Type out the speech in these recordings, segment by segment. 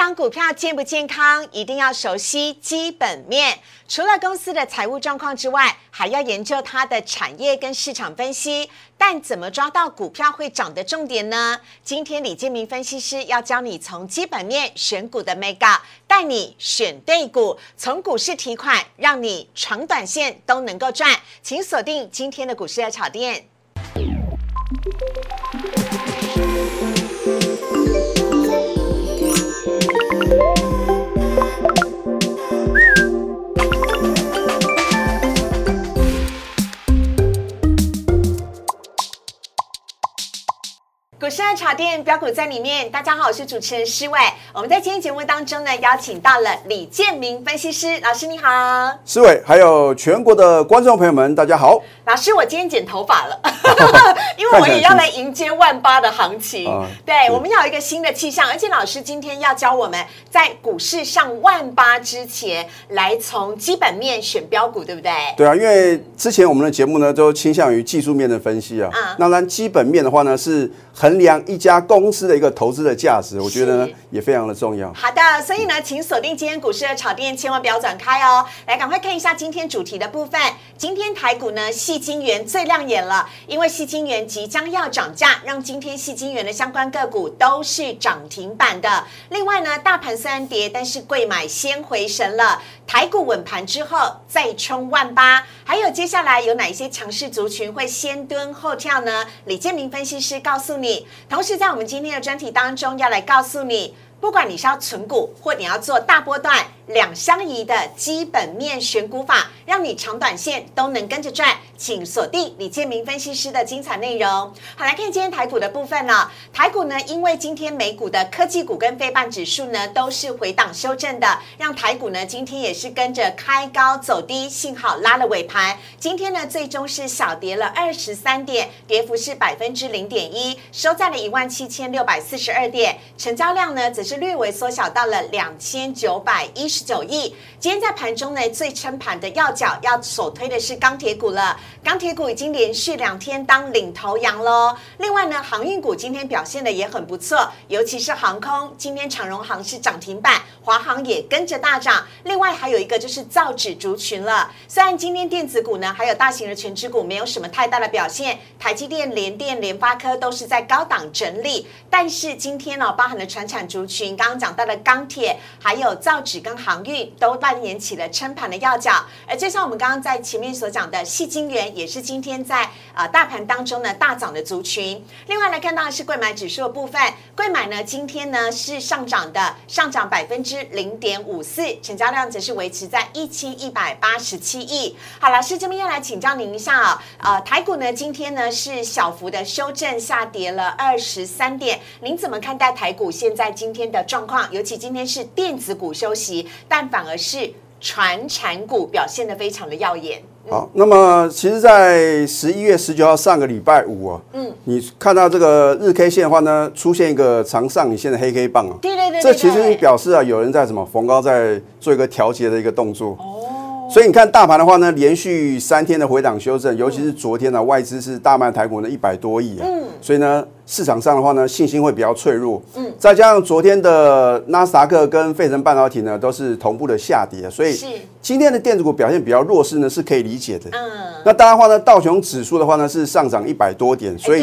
档股票健不健康，一定要熟悉基本面。除了公司的财务状况之外，还要研究它的产业跟市场分析。但怎么抓到股票会涨的重点呢？今天李建明分析师要教你从基本面选股的 mega，带你选对股，从股市提款，让你长短线都能够赚。请锁定今天的股市的炒店。市爱茶店标股在里面，大家好，我是主持人施伟。我们在今天节目当中呢，邀请到了李建明分析师老师，你好。施伟，还有全国的观众朋友们，大家好。老师，我今天剪头发了，因为我也要来迎接万八的行情。对，我们要有一个新的气象，而且老师今天要教我们在股市上万八之前，来从基本面选标股，对不对？对啊，因为之前我们的节目呢，都倾向于技术面的分析啊。那然，基本面的话呢，是。衡量一家公司的一个投资的价值，我觉得呢也非常的重要。好的，所以呢，请锁定今天股市的炒店，千万不要转开哦。来，赶快看一下今天主题的部分。今天台股呢，细金元最亮眼了，因为细金元即将要涨价，让今天细金元的相关个股都是涨停板的。另外呢，大盘虽然跌，但是贵买先回神了。台股稳盘之后再冲万八，还有接下来有哪一些强势族群会先蹲后跳呢？李建明分析师告诉你。同时，在我们今天的专题当中，要来告诉你，不管你是要存股，或你要做大波段。两相宜的基本面选股法，让你长短线都能跟着赚，请锁定李建明分析师的精彩内容。好，来看今天台股的部分呢。台股呢，因为今天美股的科技股跟非半指数呢都是回档修正的，让台股呢今天也是跟着开高走低，幸好拉了尾盘。今天呢，最终是小跌了二十三点，跌幅是百分之零点一，收在了一万七千六百四十二点，成交量呢则是略微缩小到了两千九百一十。九亿，今天在盘中呢，最撑盘的要角要首推的是钢铁股了。钢铁股已经连续两天当领头羊喽。另外呢，航运股今天表现的也很不错，尤其是航空，今天长荣航是涨停板，华航也跟着大涨。另外还有一个就是造纸族群了。虽然今天电子股呢，还有大型的全指股没有什么太大的表现，台积电、联电、联发科都是在高档整理，但是今天呢，包含了船产族群，刚刚讲到的钢铁，还有造纸跟航。航运都扮演起了撑盘的要角，而就像我们刚刚在前面所讲的，细金元也是今天在呃大盘当中呢大涨的族群。另外来看到的是贵买指数的部分，贵买呢今天呢是上涨的，上涨百分之零点五四，成交量则是维持在一千一百八十七亿。好，老师这边要来请教您一下啊，呃，台股呢今天呢是小幅的修正下跌了二十三点，您怎么看待台股现在今天的状况？尤其今天是电子股休息。但反而是传产股表现的非常的耀眼。好，那么其实，在十一月十九号上个礼拜五啊，嗯，你看到这个日 K 线的话呢，出现一个长上影线的黑 K 棒啊，对对对，这其实表示啊，有人在什么逢高在做一个调节的一个动作。哦，所以你看大盘的话呢，连续三天的回档修正，尤其是昨天呢，外资是大卖台股呢一百多亿啊，嗯，所以呢。市场上的话呢，信心会比较脆弱。嗯，再加上昨天的纳斯达克跟费城半导体呢，都是同步的下跌，所以今天的电子股表现比较弱势呢，是可以理解的。嗯，那当然话呢，道琼指数的话呢是上涨一百多点，所以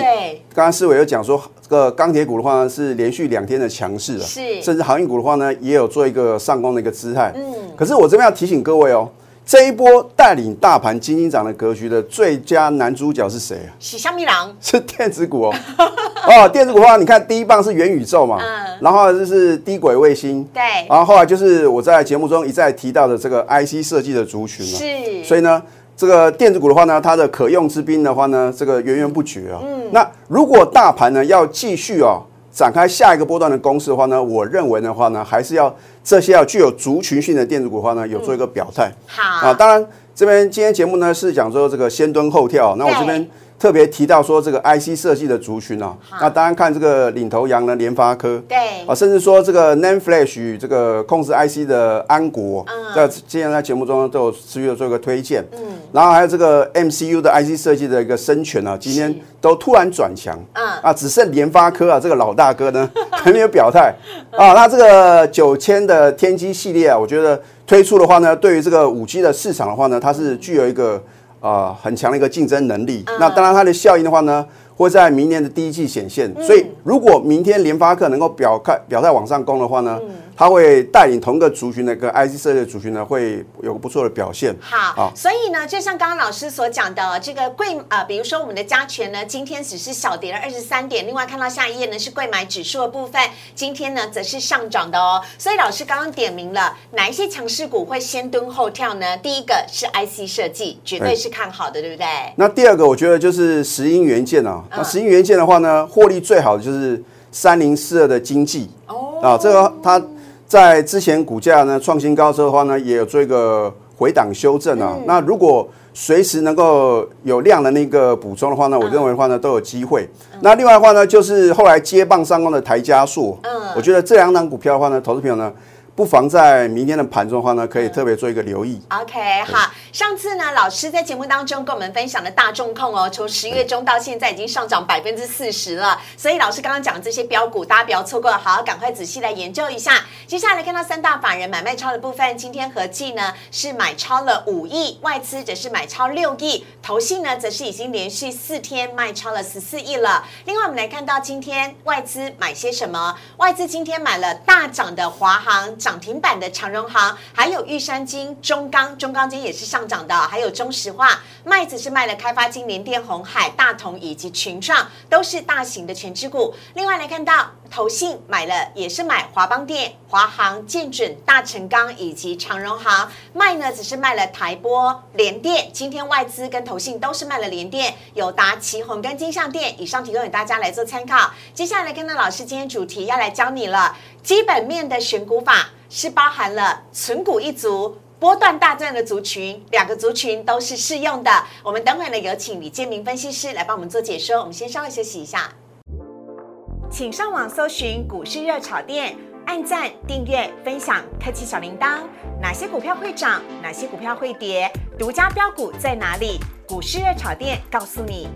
刚刚思伟有讲说，这个钢铁股的话呢是连续两天的强势了，是，甚至航运股的话呢也有做一个上攻的一个姿态。嗯，可是我这边要提醒各位哦。这一波带领大盘金金涨的格局的最佳男主角是谁啊？是香米郎，是电子股哦。哦，电子股的话，你看第一棒是元宇宙嘛，嗯，然后就是低轨卫星，对，然后后来就是我在节目中一再提到的这个 IC 设计的族群嘛，是。所以呢，这个电子股的话呢，它的可用之兵的话呢，这个源源不绝啊。嗯，那如果大盘呢要继续哦。展开下一个波段的攻势的话呢，我认为的话呢，还是要这些要具有族群性的电子股的话呢，有做一个表态。好啊，当然这边今天节目呢是讲说这个先蹲后跳，那我这边特别提到说这个 IC 设计的族群啊，那当然看这个领头羊呢，联发科，对，啊，甚至说这个 NAND Flash 这个控制 IC 的安国，在今天在节目中都有持续的做一个推荐，嗯，然后还有这个 MCU 的 IC 设计的一个生权啊，今天都突然转强，嗯，啊，只剩联发科啊这个老大哥呢 还没有表态，啊，那这个九千的天玑系列啊，我觉得推出的话呢，对于这个五 G 的市场的话呢，它是具有一个。啊，很强的一个竞争能力。那当然，它的效应的话呢？会在明年的第一季显现，所以如果明天联发科能够表态表态往上攻的话呢，它会带领同个族群的一个 IC 设计族群呢，会有个不错的表现。好，所以呢，就像刚刚老师所讲的，这个贵啊，比如说我们的加权呢，今天只是小跌了二十三点。另外看到下一页呢，是贵买指数的部分，今天呢则是上涨的哦。所以老师刚刚点名了哪一些强势股会先蹲后跳呢？第一个是 IC 设计，绝对是看好的，对不对？那第二个我觉得就是石英元件啊。那石英元件的话呢，获利最好的就是三零四二的经济哦啊，这个它在之前股价呢创新高之后的话呢，也有做一个回档修正啊。那如果随时能够有量的那个补充的话呢，我认为的话呢都有机会。那另外的话呢，就是后来接棒上攻的台加速，嗯，我觉得这两档股票的话呢，投资朋友呢。不妨在明天的盘中的话呢，可以特别做一个留意。OK，好，上次呢，老师在节目当中跟我们分享的大众控哦，从十月中到现在已经上涨百分之四十了。所以老师刚刚讲的这些标股，大家不要错过，好好赶快仔细来研究一下。接下来看到三大法人买卖超的部分，今天合计呢是买超了五亿，外资则是买超六亿，投信呢则是已经连续四天卖超了十四亿了。另外我们来看到今天外资买些什么？外资今天买了大涨的华航。涨停板的长荣行，还有玉山金、中钢，中钢金也是上涨的，还有中石化，麦子是卖了开发金、联电、红海、大同以及群创，都是大型的全支股。另外来看到投信买了，也是买华邦电、华航、建准、大成钢以及长荣行，卖呢只是卖了台波、联电。今天外资跟投信都是卖了联电、友达、旗宏跟金象电。以上提供给大家来做参考。接下来跟到老师今天主题要来教你了，基本面的选股法。是包含了存股一族、波段大战的族群，两个族群都是适用的。我们等会呢有请李建明分析师来帮我们做解说。我们先稍微休息一下，请上网搜寻股市热炒店，按赞、订阅、分享，开启小铃铛。哪些股票会涨？哪些股票会跌？独家标股在哪里？股市热炒店告诉你。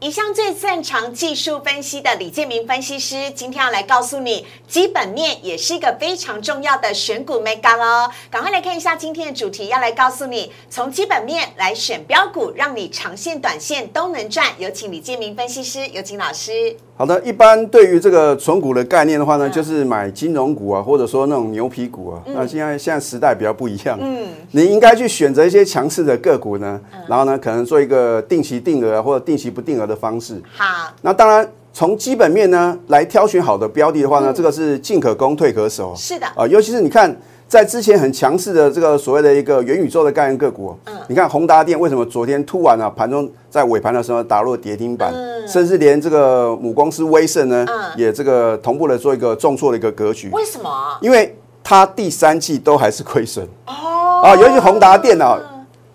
一向最擅长技术分析的李建明分析师，今天要来告诉你，基本面也是一个非常重要的选股 mega 哦。赶快来看一下今天的主题，要来告诉你，从基本面来选标股，让你长线、短线都能赚。有请李建明分析师，有请老师。好的，一般对于这个存股的概念的话呢，就是买金融股啊，或者说那种牛皮股啊。那现在现在时代比较不一样，嗯，你应该去选择一些强势的个股呢，然后呢，可能做一个定期定额或者定期不定额的方式。好，那当然从基本面呢来挑选好的标的的话呢，这个是进可攻退可守。是的，啊，尤其是你看。在之前很强势的这个所谓的一个元宇宙的概念个股，嗯，你看宏达电为什么昨天突然啊盘中在尾盘的时候打入跌停板，甚至连这个母公司威盛呢，也这个同步的做一个重挫的一个格局。为什么？因为它第三季都还是亏损哦，啊，尤其宏达电脑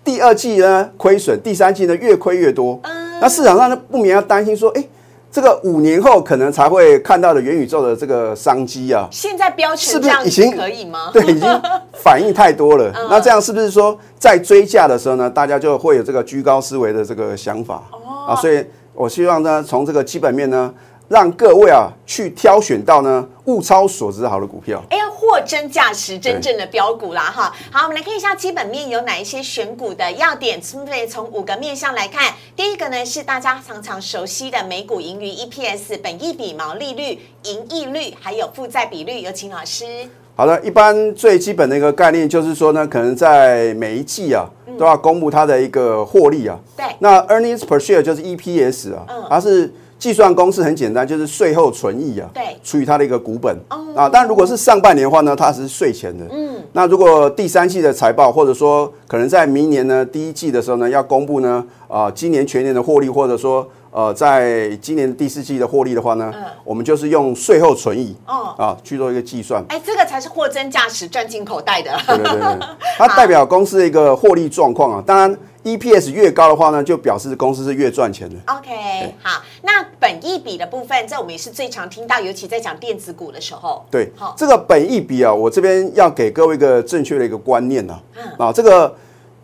第二季呢亏损，第三季呢越亏越多，那市场上呢不免要担心说，哎。这个五年后可能才会看到的元宇宙的这个商机啊，现在标成是不是已经可以吗？对，已经反应太多了。那这样是不是说在追价的时候呢，大家就会有这个居高思维的这个想法？哦，啊，所以我希望呢，从这个基本面呢。让各位啊去挑选到呢物超所值好的股票，哎呀，货真价实，真正的标股啦哈。好，我们来看一下基本面有哪一些选股的要点，分别从五个面向来看。第一个呢是大家常常熟悉的美股盈余 EPS、本益比、毛利率、盈利率，还有负债比率。有请老师。好的，一般最基本的一个概念就是说呢，可能在每一季啊都要公布它的一个获利啊。对。那 earnings per share 就是 EPS 啊，它是。计算公式很简单，就是税后存益啊，对，除以它的一个股本啊。但如果是上半年的话呢，它是税前的。嗯，那如果第三季的财报，或者说可能在明年呢第一季的时候呢，要公布呢啊，今年全年的获利，或者说呃，在今年第四季的获利的话呢，嗯我们就是用税后存益哦啊去做一个计算。哎，这个才是货真价实赚进口袋的。对对对对，它代表公司的一个获利状况啊。当然，EPS 越高的话呢，就表示公司是越赚钱的。OK，好，那本益比的部分，这我们也是最常听到，尤其在讲电子股的时候。对好，这个本益比啊，我这边要给各位一个正确的一个观念啊。嗯啊，这个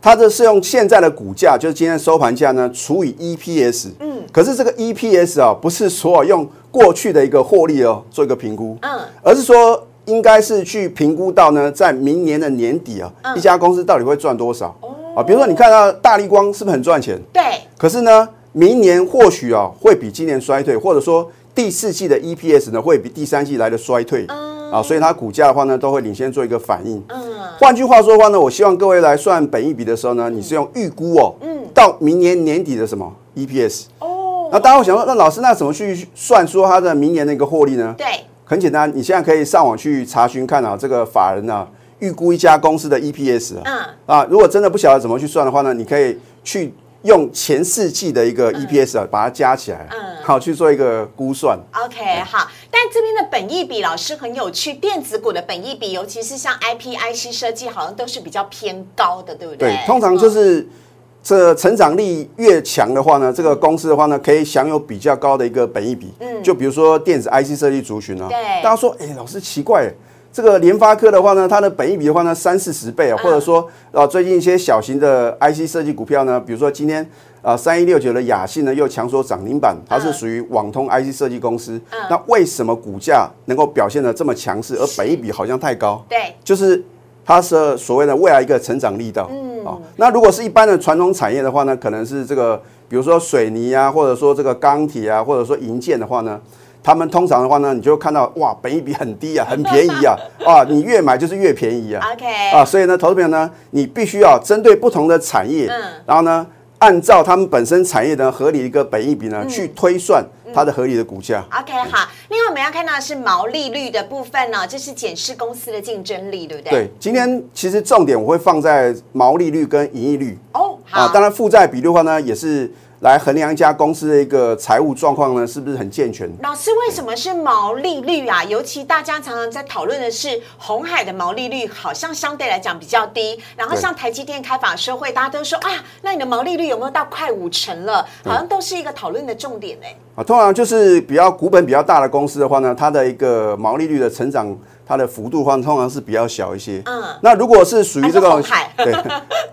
它这是用现在的股价，就是今天收盘价呢除以 EPS。嗯，可是这个 EPS 啊，不是说用过去的一个获利哦做一个评估，嗯，而是说应该是去评估到呢，在明年的年底啊，嗯一家公司到底会赚多少。哦啊，比如说你看到大力光是不是很赚钱？对，可是呢，明年或许啊会比今年衰退，或者说第四季的 EPS 呢会比第三季来的衰退。啊，所以它股价的话呢，都会领先做一个反应。嗯，换句话说的话呢，我希望各位来算本益比的时候呢，你是用预估哦，嗯到明年年底的什么 EPS。哦，那大家会想说，那老师那怎么去算说它的明年的一个获利呢？对，很简单，你现在可以上网去查询看啊，这个法人啊预估一家公司的 EPS 啊。嗯，啊，如果真的不晓得怎么去算的话呢，你可以去用前四季的一个 EPS 啊，把它加起来，嗯好去做一个估算。OK，好，但这边的本益比老师很有趣，电子股的本益比，尤其是像 IP、IC 设计，好像都是比较偏高的，对不对？对，通常就嗯是这成长力越强的话呢，这个公司的话呢，可以享有比较高的一个本益比。嗯，就比如说电子 IC 设计族群啊，对大家说，哎，老师奇怪。这个联发科的话呢，它的本益比的话呢，三四十倍啊，或者说啊，最近一些小型的 IC 设计股票呢，比如说今天啊，三一六九的雅信呢又强说涨停板，它是属于网通 IC 设计公司。那为什么股价能够表现的这么强势，而本益比好像太高？对，就是它是所谓的未来一个成长力道。嗯，啊，那如果是一般的传统产业的话呢，可能是这个，比如说水泥啊，或者说这个钢铁啊，或者说银建的话呢。他们通常的话呢，你就会看到哇，本益比很低啊，很便宜啊，啊，你越买就是越便宜啊。OK 啊，所以呢，投资朋友呢，你必须要针对不同的产业，嗯然后呢，按照他们本身产业的合理一个本益比呢，去推算它的合理的股价。OK，好。另外我们要看到的是毛利率的部分呢，这是检视公司的竞争力，对不对？对，今天其实重点我会放在毛利率跟盈利率。哦，好，啊，当然负债比率的话呢，也是来衡量一家公司的一个财务状况呢，是不是很健全。老师，为什么是毛利率啊？尤其大家常常在讨论的是红海的毛利率好像相对来讲比较低，然后像台积电开法社会，大家都说啊，那你的毛利率有没有到快五成了？好像都是一个讨论的重点哎、啊，通常就是比较股本比较大的公司的话呢，它的一个毛利率的成长，它的幅度的话，通常是比较小一些。嗯那如果是属于这个 对，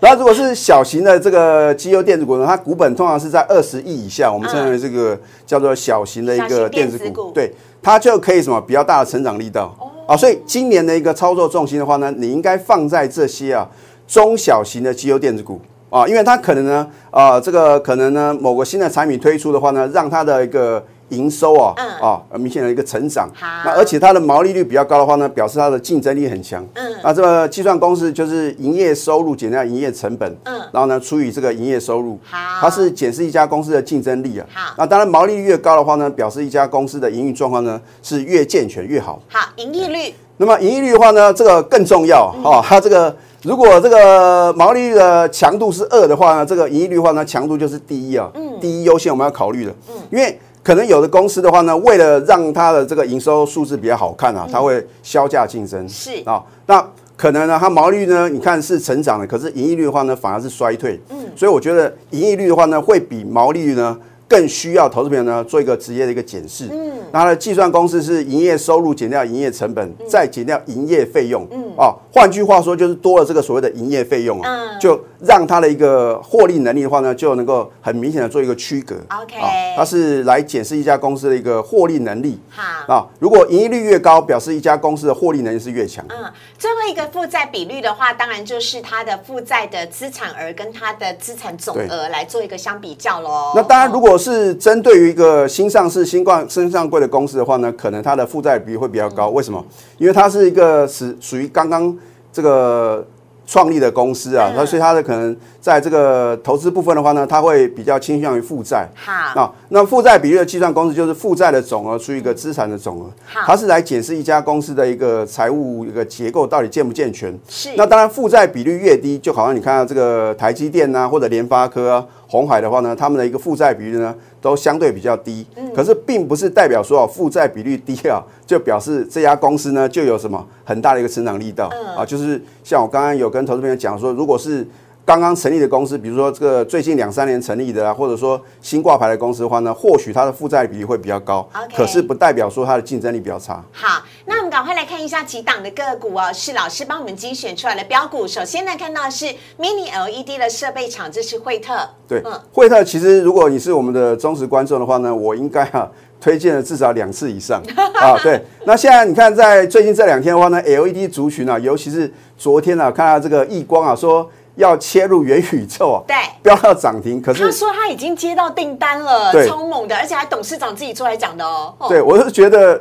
然后如果是小型的这个机优电子股呢，它股本通常是在二十亿以下，我们称为这个叫做小型的一个电子股股，对，它就可以什么比较大的成长力道。啊，所以今年的一个操作重心的话呢，你应该放在这些啊中小型的机优电子股。啊，因为它可能呢，啊，这个可能呢，某个新的产品推出的话呢，让它的一个营收啊，嗯啊，明显的一个成长。好那而且它的毛利率比较高的话呢，表示它的竞争力很强。嗯那这个计算公式就是营业收入减掉营业成本，嗯然后呢除以这个营业收入，好它是检视一家公司的竞争力啊。好那当然毛利率越高的话呢，表示一家公司的营运状况呢是越健全越好。好，盈利率那么盈利率的话呢，这个更重要哦。它这个如果这个毛利率的强度是二的话呢，这个盈利率的话呢，强度就是第一啊，嗯第一优先我们要考虑的。嗯因为可能有的公司的话呢，为了让它的这个营收数字比较好看啊，它会销价竞争是啊。那可能呢，它毛利率呢，你看是成长的，可是盈利率的话呢，反而是衰退。嗯，所以我觉得盈利率的话呢，会比毛利率呢。更需要投资朋友呢做一个职业的一个检视，嗯，那它的计算公式是营业收入减掉营业成本，再减掉营业费用，嗯，哦，换句话说就是多了这个所谓的营业费用啊，嗯。就让它的一个获利能力的话呢，就能够很明显的做一个区隔。OK 啊它是来检视一家公司的一个获利能力。好。啊，如果盈利率越高，表示一家公司的获利能力是越强。嗯，最后一个负债比率的话，当然就是它的负债的资产额跟它的资产总额来做一个相比较喽。那当然，如果是针对于一个新上市、新冠、新上柜的公司的话呢，可能它的负债比会比较高。为什么？因为它是一个是属于刚刚这个创立的公司啊，嗯那所以它的可能在这个投资部分的话呢，它会比较倾向于负债。好，啊，那负债比率的计算公式就是负债的总额除以一个资产的总额，好它是来检视一家公司的一个财务一个结构到底健不健全。是那当然负债比率越低，就好像你看到这个台积电啊，或者联发科啊、红海的话呢，他们的一个负债比率呢都相对比较低。可是并不是代表说啊负债比率低啊，就表示这家公司呢就有什么很大的一个成长力道啊。就是像我刚刚有跟投资朋友讲说，如果是刚刚成立的公司，比如说这个最近两三年成立的啊，或者说新挂牌的公司的话呢，或许它的负债比例会比较高。可是不代表说它的竞争力比较差。好，那我们赶快来看一下几档的个股哦，是老师帮我们精选出来的标股。首先呢，看到是 Mini LED 的设备厂，这是惠特。对，惠特其实如果你是我们的忠实观众的话呢，我应该啊推荐了至少两次以上 啊。对，那现在你看在最近这两天的话呢，LED 族群啊，尤其是昨天啊，看到这个易光啊说。要切入元宇宙啊，对，飙到涨停。可是他说他已经接到订单了，超猛的，而且还董事长自己出来讲的哦。对，我是觉得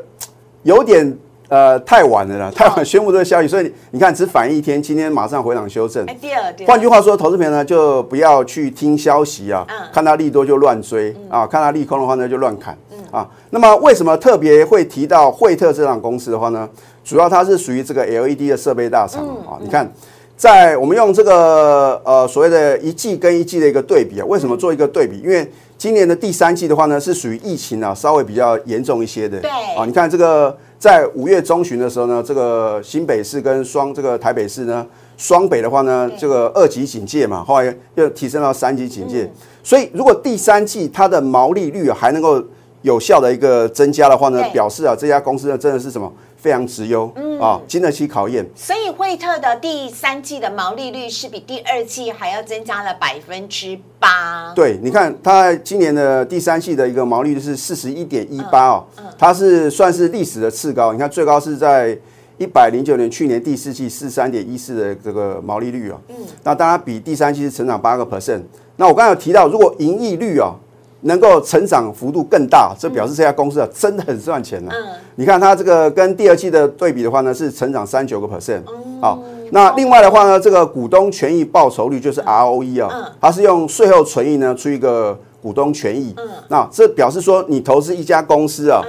有点呃太晚了啦，太晚宣布这个消息，所以你看只反映一天，今天马上回档修正。第二，换句话说，投资朋友呢就不要去听消息啊，看到利多就乱追啊，看到利空的话呢就乱砍啊。那么为什么特别会提到惠特这档公司的话呢？主要它是属于这个 LED 的设备大厂啊，你看。在我们用这个呃所谓的一季跟一季的一个对比啊，为什么做一个对比？因为今年的第三季的话呢，是属于疫情啊稍微比较严重一些的。对啊，你看这个在五月中旬的时候呢，这个新北市跟双这个台北市呢，双北的话呢，这个二级警戒嘛，后来又提升到三级警戒。所以如果第三季它的毛利率还能够有效的一个增加的话呢，表示啊这家公司呢真的是什么？非常直优，嗯啊，经得起考验。所以惠特的第三季的毛利率是比第二季还要增加了百分之八。对，你看它今年的第三季的一个毛利率是四十一点一八哦，它是算是历史的次高。你看最高是在一百零九年去年第四季四三点一四的这个毛利率哦，嗯，那当然比第三季是成长八个 percent。那我刚才有提到，如果盈利率啊。能够成长幅度更大，这表示这家公司啊真的很赚钱呢。嗯，你看它这个跟第二季的对比的话呢，是成长三九个 percent。好，那另外的话呢，这个股东权益报酬率就是 ROE 啊，它是用税后存益呢出一个股东权益。嗯，那这表示说你投资一家公司啊，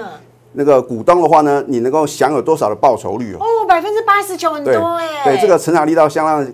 那个股东的话呢，你能够享有多少的报酬率哦？哦，百分之八十九很多哎。对，这个成长力道相当。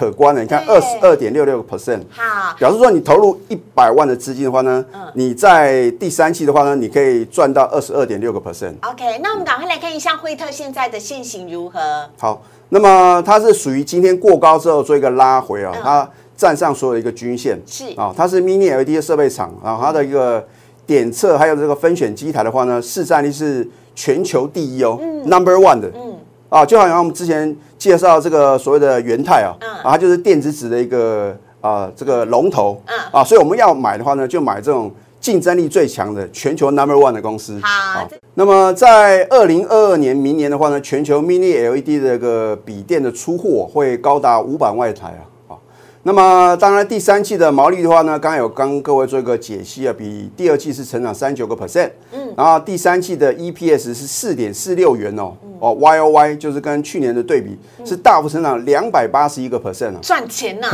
可观的，你看二十二点六六个 percent，好，表示说你投入一百万的资金的话呢，你在第三期的话呢，你可以赚到二十二点六个 percent。OK，那我们赶快来看一下惠特现在的现形如何？好，那么它是属于今天过高之后做一个拉回啊，它站上所有一个均线，是。啊，它是 Mini LED 的设备厂啊，它的一个点测还有这个分选机台的话呢，市占率是全球第一哦嗯，Number One 的。啊，就好像我们之前介绍这个所谓的元泰啊，啊，它就是电子纸的一个啊这个龙头，啊，所以我们要买的话呢，就买这种竞争力最强的全球 number one 的公司。好，那么在二零二二年明年的话呢，全球 mini LED 的一个笔电的出货会高达五百万台啊。那么当然，第三季的毛利的话呢，刚刚有跟各位做一个解析啊，比第二季是成长三九个 percent，嗯，然后第三季的 EPS 是四点四六元哦，哦 Y O Y 就是跟去年的对比是大幅成长两百八十一个 percent 啊，赚钱呐，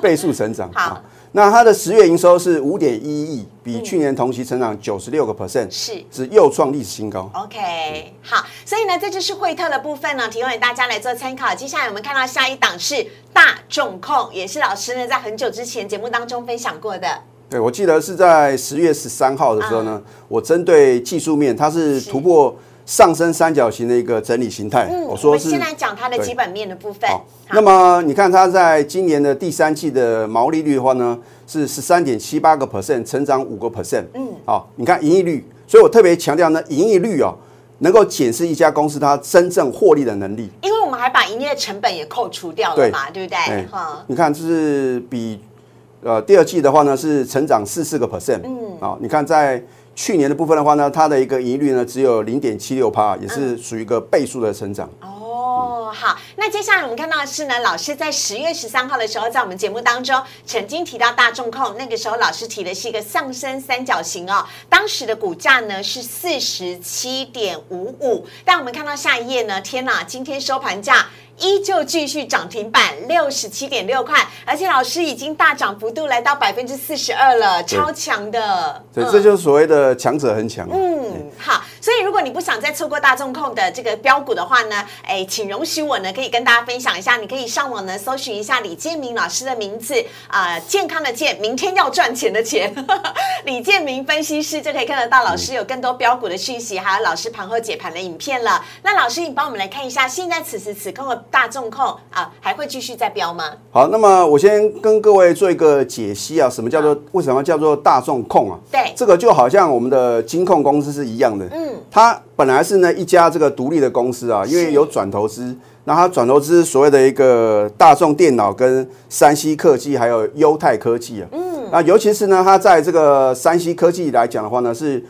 倍数成长，好。那它的十月营收是五点一亿，比去年同期成长九十六个 percent，是是又创历史新高。OK，好，所以呢，这就是惠特的部分呢，提供给大家来做参考。接下来我们看到下一档是大众控，也是老师呢在很久之前节目当中分享过的。对，我记得是在十月十三号的时候呢，我针对技术面，它是突破。上升三角形的一个整理形态，我说是。先来讲它的基本面的部分。那么你看它在今年的第三季的毛利率的话呢，是十三点七八个 percent，成长五个 percent。嗯，好，你看盈利率，所以我特别强调呢，盈利率哦，能够检视一家公司它真正获利的能力。因为我们还把营业成本也扣除掉了嘛，对不对？哈，你看这是比呃第二季的话呢是成长四四个 percent。嗯，啊，你看在。去年的部分的话呢，它的一个盈率呢只有零点七六帕，也是属于一个倍数的成长。哦，好，那接下来我们看到的是呢，老师在十月十三号的时候，在我们节目当中曾经提到大众控，那个时候老师提的是一个上升三角形哦，当时的股价呢是四十七点五五，但我们看到下一页呢，天哪，今天收盘价。依旧继续涨停板六十七点六块，而且老师已经大涨幅度来到百分之四十二了，超强的。对，这就是所谓的强者很强。嗯，好，所以如果你不想再错过大众控的这个标股的话呢，哎，请容许。我呢可以跟大家分享一下，你可以上网呢搜寻一下李建明老师的名字啊、健康的健，明天要赚钱的钱，李建明分析师就可以看得到老师有更多标股的讯息，还有老师盘后解盘的影片了。那老师，你帮我们来看一下，现在此时此刻的大众控啊，还会继续再飙吗？好，那么我先跟各位做一个解析啊，什么叫做为什么叫做大众控啊？对。这个就好像我们的金控公司是一样的，嗯，它本来是呢一家这个独立的公司啊，因为有转投资，那它转投资所谓的一个大众电脑跟山西科技还有优泰科技啊，嗯，那尤其是呢，它在这个山西科技来讲的话呢是。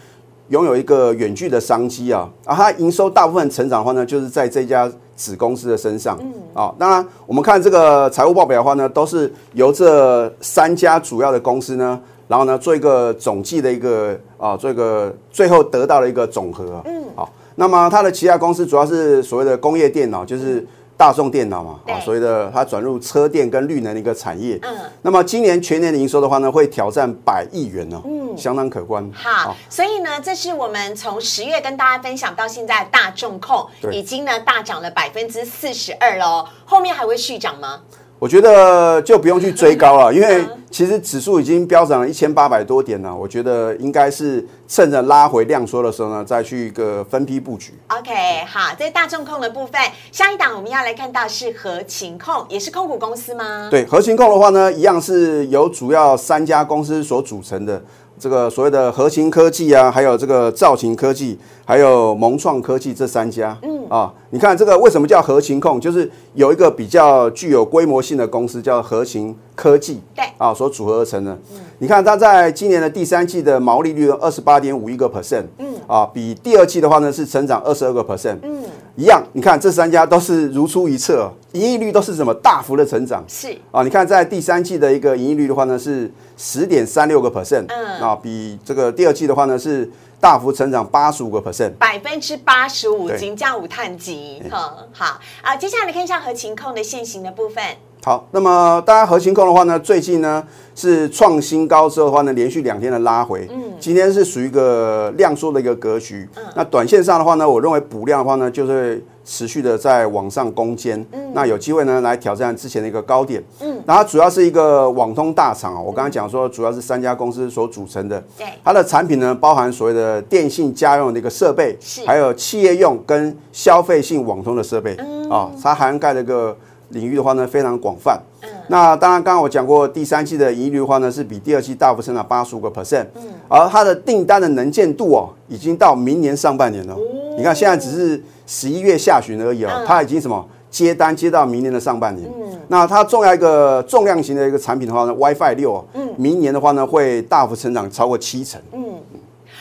拥有一个远距的商机啊，啊，它营收大部分成长的话呢，就是在这家子公司的身上。嗯，啊，当然我们看这个财务报表的话呢，都是由这三家主要的公司呢，然后呢做一个总计的一个啊，做一个最后得到的一个总和啊。嗯，好，那么它的旗下公司主要是所谓的工业电脑，就是。大众电脑嘛，啊，所以的它转入车电跟绿能的一个产业，嗯，那么今年全年的营收的话呢，会挑战百亿元哦，嗯，相当可观。好，所以呢，这是我们从十月跟大家分享到现在的大众控已经呢大涨了百分之四十二喽，后面还会续涨吗？我觉得就不用去追高了，因为其实指数已经飙涨了一千八百多点了。我觉得应该是趁着拉回量缩的时候呢，再去一个分批布局。OK，好，这是大众控的部分，下一档我们要来看到是合情控，也是控股公司吗？对，合情控的话呢，一样是由主要三家公司所组成的。这个所谓的核心科技啊，还有这个造型科技，还有萌创科技这三家，嗯啊，你看这个为什么叫核情控？就是有一个比较具有规模性的公司叫核心科技，对啊，所组合而成的。嗯你看它在今年的第三季的毛利率二十八点五一个 percent，嗯啊，比第二季的话呢是成长二十二个 percent，嗯，一样。你看这三家都是如出一辙，盈利率都是什么？大幅的成长。是。啊，你看在第三季的一个盈利率的话呢是十点三六个 percent，嗯。啊，比这个第二季的话呢是大幅成长八十五个 percent。百分之八十五，对。金价五碳级，哈，好。啊，接下来来看一下合情控的现行的部分，好，那么大家核心控的话呢，最近呢是创新高之后的话呢，连续两天的拉回，嗯，今天是属于一个量缩的一个格局。嗯，那短线上的话呢，我认为补量的话呢，就是会持续的在往上攻坚，嗯，那有机会呢来挑战之前的一个高点，嗯，那它主要是一个网通大厂啊，我刚才讲说主要是三家公司所组成的，对。它的产品呢包含所谓的电信家用的一个设备，是。还有企业用跟消费性网通的设备，啊，它涵盖了一个领域的话呢非常广泛。那当然，刚刚我讲过，第三季的盈利的话呢，是比第二季大幅成长八十五个 percent，嗯而它的订单的能见度哦，已经到明年上半年了。你看，现在只是十一月下旬而已哦，它已经什么接单接到明年的上半年。嗯那它重要一个重量型的一个产品的话呢，WiFi 六哦，明年的话呢会大幅成长超过七成。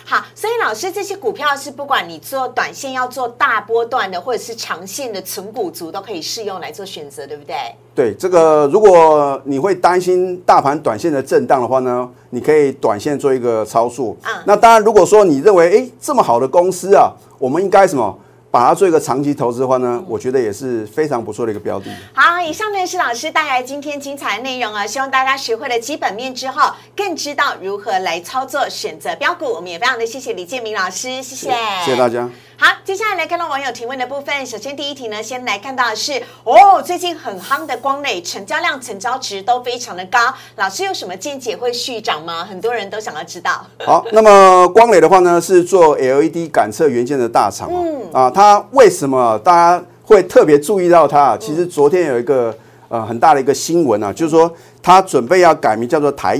好，所以老师这些股票是不管你做短线要做大波段的，或者是长线的存股族都可以适用来做选择，对不对？对这个，如果你会担心大盘短线的震荡的话呢，你可以短线做一个操作。嗯那当然，如果说你认为，哎，这么好的公司啊，我们应该什么，把它做一个长期投资的话呢，我觉得也是非常不错的一个标的。好，以上呢是老师带来今天精彩的内容啊，希望大家学会了基本面之后，更知道如何来操作选择标股。我们也非常的谢谢李建明老师，谢谢，谢谢大家。好，接下来来看到网友提问的部分。首先第一题呢，先来看到的是哦，最近很夯的光磊，成交量、成交值都非常的高。老师有什么见解会续涨吗？很多人都想要知道。好，那么光磊的话呢，是做 LED 感测元件的大厂嗯。啊，它为什么大家会特别注意到它？其实昨天有一个呃很大的一个新闻啊，就是说它准备要改名叫做台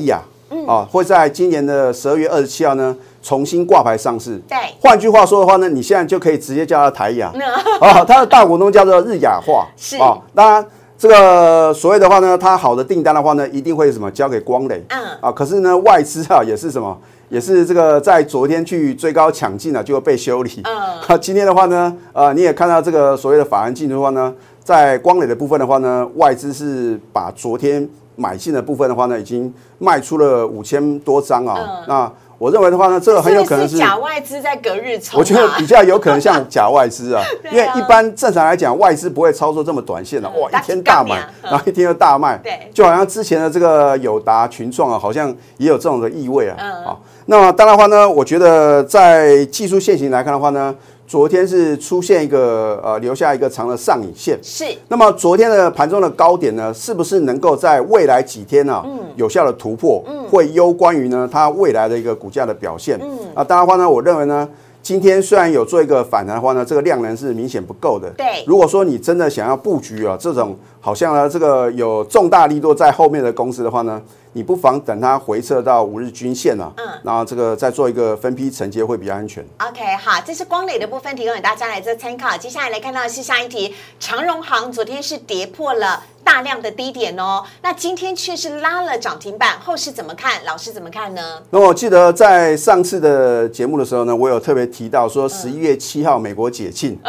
雅，啊，会在今年的十二月二十七号呢重新挂牌上市。对。换句话说的话呢，你现在就可以直接叫它台雅。那 啊，它的大股东叫做日亚化，是。啊，当然这个所谓的话呢，它好的订单的话呢，一定会什么交给光磊，嗯。啊，可是呢，外资啊也是什么，也是这个在昨天去追高抢进了，就会被修理，嗯。啊，今天的话呢，呃，你也看到这个所谓的法案进的话呢，在光磊的部分的话呢，外资是把昨天买进的部分的话呢，已经卖出了五千多张啊，嗯。那我认为的话呢，这个很有可能是假外资在隔日？我觉得比较有可能像假外资啊，啊。因为一般正常来讲，外资不会操作这么短线的，哇，一天大买然后一天又大卖，对。就好像之前的这个友达、群创啊，好像也有这种的意味啊。嗯。好，那么当然的话呢，我觉得在技术线型来看的话呢，昨天是出现一个呃留下一个长的上影线。是那么昨天的盘中的高点呢，是不是能够在未来几天呢、有效的突破？会攸关于呢它未来的一个股价的表现。嗯啊，当然的话呢，我认为呢。今天虽然有做一个反弹的话呢，这个量能是明显不够的。对如果说你真的想要布局啊，这种好像呢这个有重大力度在后面的公司的话呢，你不妨等它回撤到五日均线啊，嗯然后这个再做一个分批承接会比较安全。OK，好，这是光磊的部分提供给大家来做参考。接下来来看到的是下一题，长荣行昨天是跌破了大量的低点哦，那今天却是拉了涨停板，后市怎么看？老师怎么看呢？那我记得在上次的节目的时候呢，我有特别提到说，十一月七号美国解禁，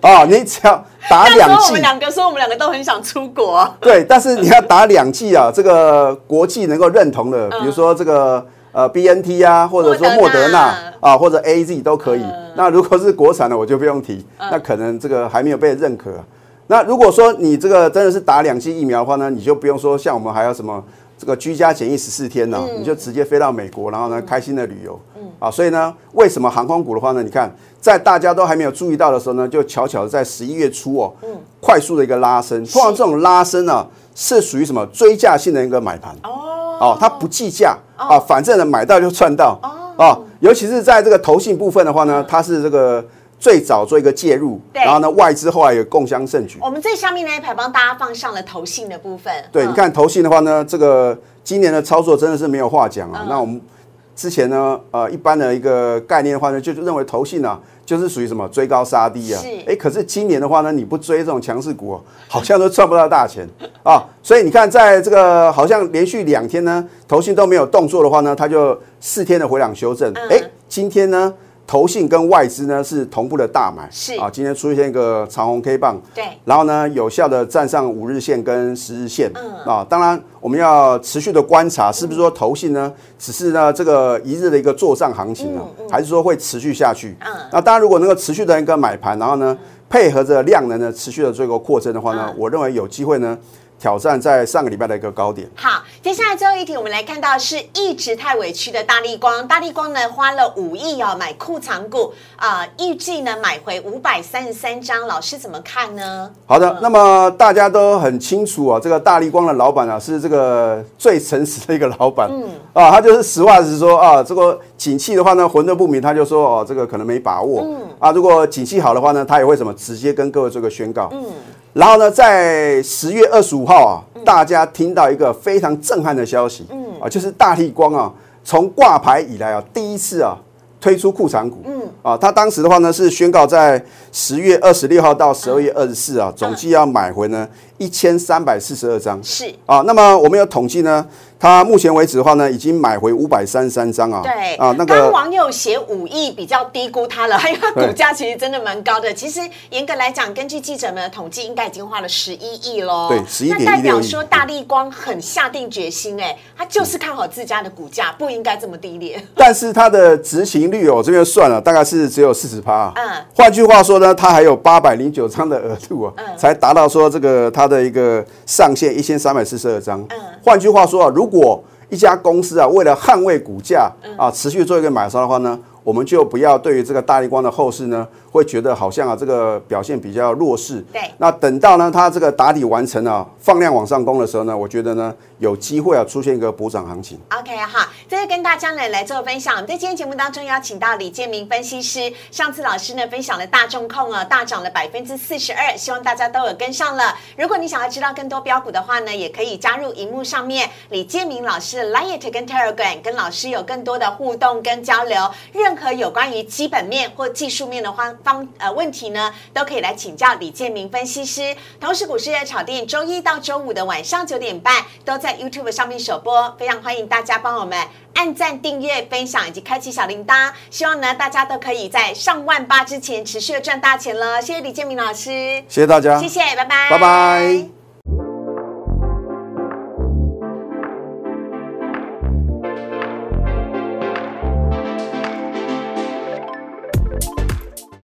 哦，你只要打两剂候我们，两个说我们两个都很想出国，对，但是你要打两剂啊，这个国际能够认同的，比如说这个呃 B N T 啊，或者说莫莫德纳啊，或者 A Z 都可以。那如果是国产的，我就不用提，那可能这个还没有被认可。那如果说你这个真的是打两剂疫苗的话呢，你就不用说像我们还有什么这个居家检疫十四天呢、你就直接飞到美国，然后呢开心的旅游。啊，所以呢，为什么航空股的话呢？你看，在大家都还没有注意到的时候呢，就悄悄的在十一月初哦，快速的一个拉升。通常这种拉升呢，是属于什么追价性的一个买盘哦，哦，它不计价啊，反正呢买到就赚到。哦。尤其是在这个投信部分的话呢，它是这个最早做一个介入，然后呢外资后来有共襄盛举。我们最下面那一排帮大家放上了投信的部分，对，嗯。你看投信的话呢，这个今年的操作真的是没有话讲啊。嗯。那我们之前呢，呃，一般的一个概念的话呢，就认为投信啊，就是属于什么追高杀低啊是。哎，可是今年的话呢，你不追这种强势股、哦，好像都赚不到大钱啊。所以你看，在这个好像连续两天呢，投信都没有动作的话呢，它就四天的回档修正。嗯哎，今天呢？投信跟外资呢是同步的大买，是。啊，今天出现一个长红 K 棒，对。然后呢，有效的站上五日线跟十日线，嗯。啊，当然我们要持续的观察，是不是说投信呢，只是呢这个一日的一个做账行情呢，还是说会持续下去？嗯。那当然，如果能够持续的一个买盘，然后呢配合着量能呢持续的做一个扩增的话呢嗯，我认为有机会呢挑战在上个礼拜的一个高点。好，接下来最后一题，我们来看到是一直太委屈的大力光。大力光呢花了五亿哦买库藏股啊、预计呢买回五百三十三张，老师怎么看呢？好的，那么大家都很清楚啊，这个大力光的老板啊是这个最诚实的一个老板，嗯。啊，他就是实话实说啊，这个景气的话呢，混沌不明，他就说哦，这个可能没把握，嗯。啊，如果景气好的话呢，他也会什么直接跟各位做个宣告，嗯，然后呢，在十月二十五号啊，大家听到一个非常震撼的消息，嗯。啊，就是大力光啊，从挂牌以来啊，第一次啊。推出库藏股，嗯啊，他当时的话呢是宣告在十月二十六号到十二月二十四啊，总计要买回呢一千三百四十二张是啊。那么我们有统计呢，他目前为止的话呢，已经买回五百三十三张啊。对啊，那个网友写五亿比较低估他了，因为它股对价其实真的蛮高的。其实严格来讲，根据记者们的统计，应该已经花了十一亿喽。对11.16那代表亿说大力光很下定决心，哎，他就是看好自家的股价不应该这么低劣。但是它的执行率哦，这边算了，大概是只有四十趴。嗯换句话说呢，它还有八百零九张的额度啊，嗯才达到说这个它的一个上限一千三百四十二张。嗯换句话说啊，如果一家公司啊为了捍卫股价嗯啊持续做一个买烧的话呢，我们就不要对于这个大立光的后市呢，会觉得好像啊这个表现比较弱势。对那等到呢它这个打底完成啊，放量往上攻的时候呢，我觉得呢有机会啊出现一个补涨行情。OK，好，这是跟大家呢来做分享。我们在今天节目当中邀请到李建明分析师，上次老师呢分享了大众控啊，大涨了百分之四十二，希望大家都有跟上了。如果你想要知道更多标股的话呢，也可以加入荧幕上面李建明老师的 Light 跟 Telegram，跟老师有更多的互动跟交流。任何有关于基本面或技术面的方方呃问题呢，都可以来请教李建明分析师。同时，股市热炒店周一到周五的晚上九点半都在 YouTube 上面首播，非常欢迎大家帮我们按赞、订阅、分享以及开启小铃铛。希望呢大家都可以在上万八之前持续的赚大钱了。谢谢李建明老师，谢谢大家，谢谢，拜拜，拜拜。